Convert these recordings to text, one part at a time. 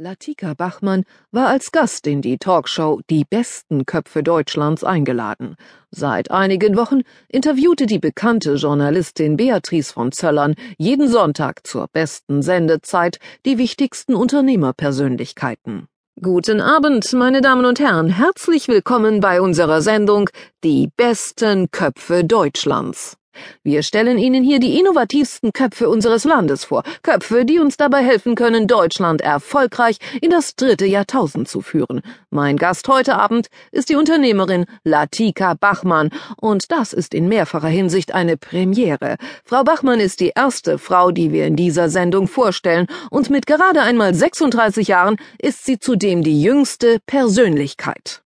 Latika Bachmann war als Gast in die Talkshow Die besten Köpfe Deutschlands eingeladen. Seit einigen Wochen interviewte die bekannte Journalistin Beatrice von Zöllern jeden Sonntag zur besten Sendezeit die wichtigsten Unternehmerpersönlichkeiten. Guten Abend, meine Damen und Herren, herzlich willkommen bei unserer Sendung Die besten Köpfe Deutschlands. Wir stellen Ihnen hier die innovativsten Köpfe unseres Landes vor, Köpfe, die uns dabei helfen können, Deutschland erfolgreich in das dritte Jahrtausend zu führen. Mein Gast heute Abend ist die Unternehmerin Latika Bachmann, und das ist in mehrfacher Hinsicht eine Premiere. Frau Bachmann ist die erste Frau, die wir in dieser Sendung vorstellen, und mit gerade einmal 36 Jahren ist sie zudem die jüngste Persönlichkeit.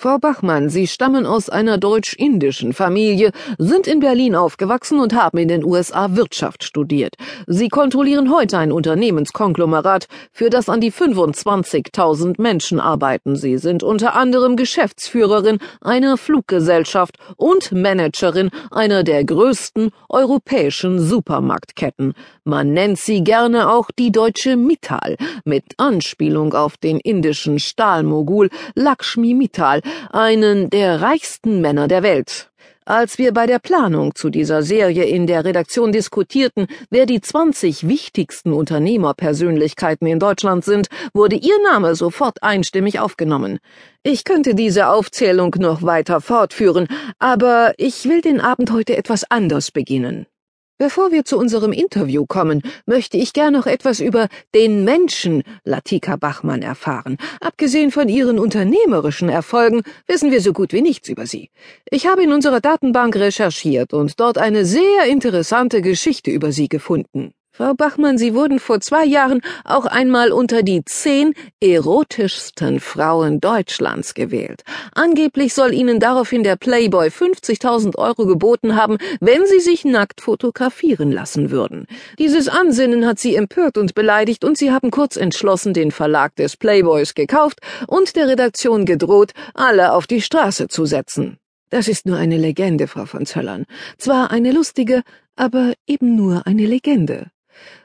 Frau Bachmann, Sie stammen aus einer deutsch-indischen Familie, sind in Berlin aufgewachsen und haben in den USA Wirtschaft studiert. Sie kontrollieren heute ein Unternehmenskonglomerat, für das an die 25.000 Menschen arbeiten. Sie sind unter anderem Geschäftsführerin einer Fluggesellschaft und Managerin einer der größten europäischen Supermarktketten. Man nennt sie gerne auch die deutsche Mittal, mit Anspielung auf den indischen Stahlmogul Lakshmi Mittal, einen der reichsten Männer der Welt. Als wir bei der Planung zu dieser Serie in der Redaktion diskutierten, wer die 20 wichtigsten Unternehmerpersönlichkeiten in Deutschland sind, wurde Ihr Name sofort einstimmig aufgenommen. Ich könnte diese Aufzählung noch weiter fortführen, aber ich will den Abend heute etwas anders beginnen. Bevor wir zu unserem Interview kommen, möchte ich gern noch etwas über den Menschen Latika Bachmann erfahren. Abgesehen von ihren unternehmerischen Erfolgen wissen wir so gut wie nichts über sie. Ich habe in unserer Datenbank recherchiert und dort eine sehr interessante Geschichte über sie gefunden. Frau Bachmann, Sie wurden vor zwei Jahren auch einmal unter die zehn erotischsten Frauen Deutschlands gewählt. Angeblich soll Ihnen daraufhin der Playboy 50.000 Euro geboten haben, wenn Sie sich nackt fotografieren lassen würden. Dieses Ansinnen hat Sie empört und beleidigt und Sie haben kurz entschlossen den Verlag des Playboys gekauft und der Redaktion gedroht, alle auf die Straße zu setzen. Das ist nur eine Legende, Frau von Zöllern. Zwar eine lustige, aber eben nur eine Legende.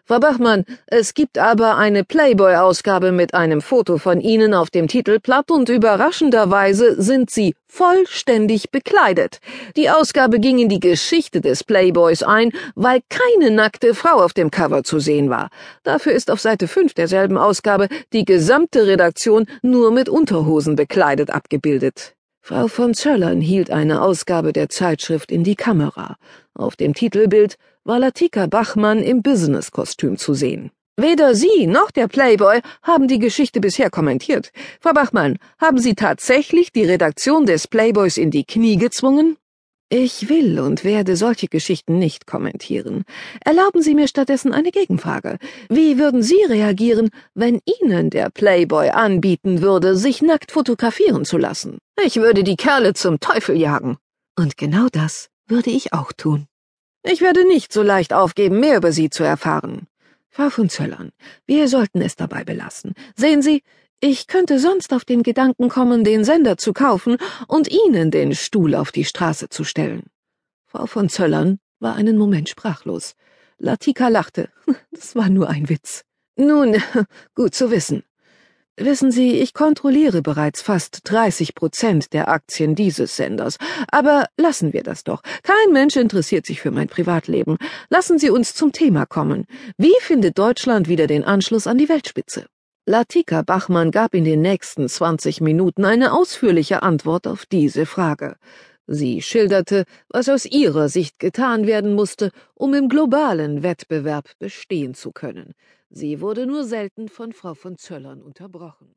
Frau Bachmann, es gibt aber eine Playboy-Ausgabe mit einem Foto von Ihnen auf dem Titelblatt und überraschenderweise sind Sie vollständig bekleidet. Die Ausgabe ging in die Geschichte des Playboys ein, weil keine nackte Frau auf dem Cover zu sehen war. Dafür ist auf Seite 5 derselben Ausgabe die gesamte Redaktion nur mit Unterhosen bekleidet abgebildet. Frau von Zöllern hielt eine Ausgabe der Zeitschrift in die Kamera. Auf dem Titelbild war Latika Bachmann im Business-Kostüm zu sehen. Weder Sie noch der Playboy haben die Geschichte bisher kommentiert. Frau Bachmann, haben Sie tatsächlich die Redaktion des Playboys in die Knie gezwungen? Ich will und werde solche Geschichten nicht kommentieren. Erlauben Sie mir stattdessen eine Gegenfrage. Wie würden Sie reagieren, wenn Ihnen der Playboy anbieten würde, sich nackt fotografieren zu lassen? Ich würde die Kerle zum Teufel jagen. Und genau das würde ich auch tun. Ich werde nicht so leicht aufgeben, mehr über Sie zu erfahren. Frau von Zöllern, wir sollten es dabei belassen. Sehen Sie, ich könnte sonst auf den Gedanken kommen, den Sender zu kaufen und Ihnen den Stuhl auf die Straße zu stellen. Frau von Zöllern war einen Moment sprachlos. Latika lachte. Das war nur ein Witz. Nun, gut zu wissen. Wissen Sie, ich kontrolliere bereits fast 30 Prozent der Aktien dieses Senders. Aber lassen wir das doch. Kein Mensch interessiert sich für mein Privatleben. Lassen Sie uns zum Thema kommen. Wie findet Deutschland wieder den Anschluss an die Weltspitze? Latika Bachmann gab in den nächsten 20 Minuten eine ausführliche Antwort auf diese Frage. Sie schilderte, was aus ihrer Sicht getan werden musste, um im globalen Wettbewerb bestehen zu können. Sie wurde nur selten von Frau von Zöllern unterbrochen.